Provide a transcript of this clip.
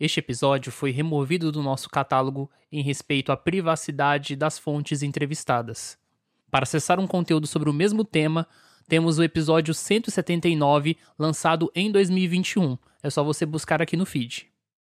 Este episódio foi removido do nosso catálogo em respeito à privacidade das fontes entrevistadas. Para acessar um conteúdo sobre o mesmo tema, temos o episódio 179, lançado em 2021. É só você buscar aqui no feed.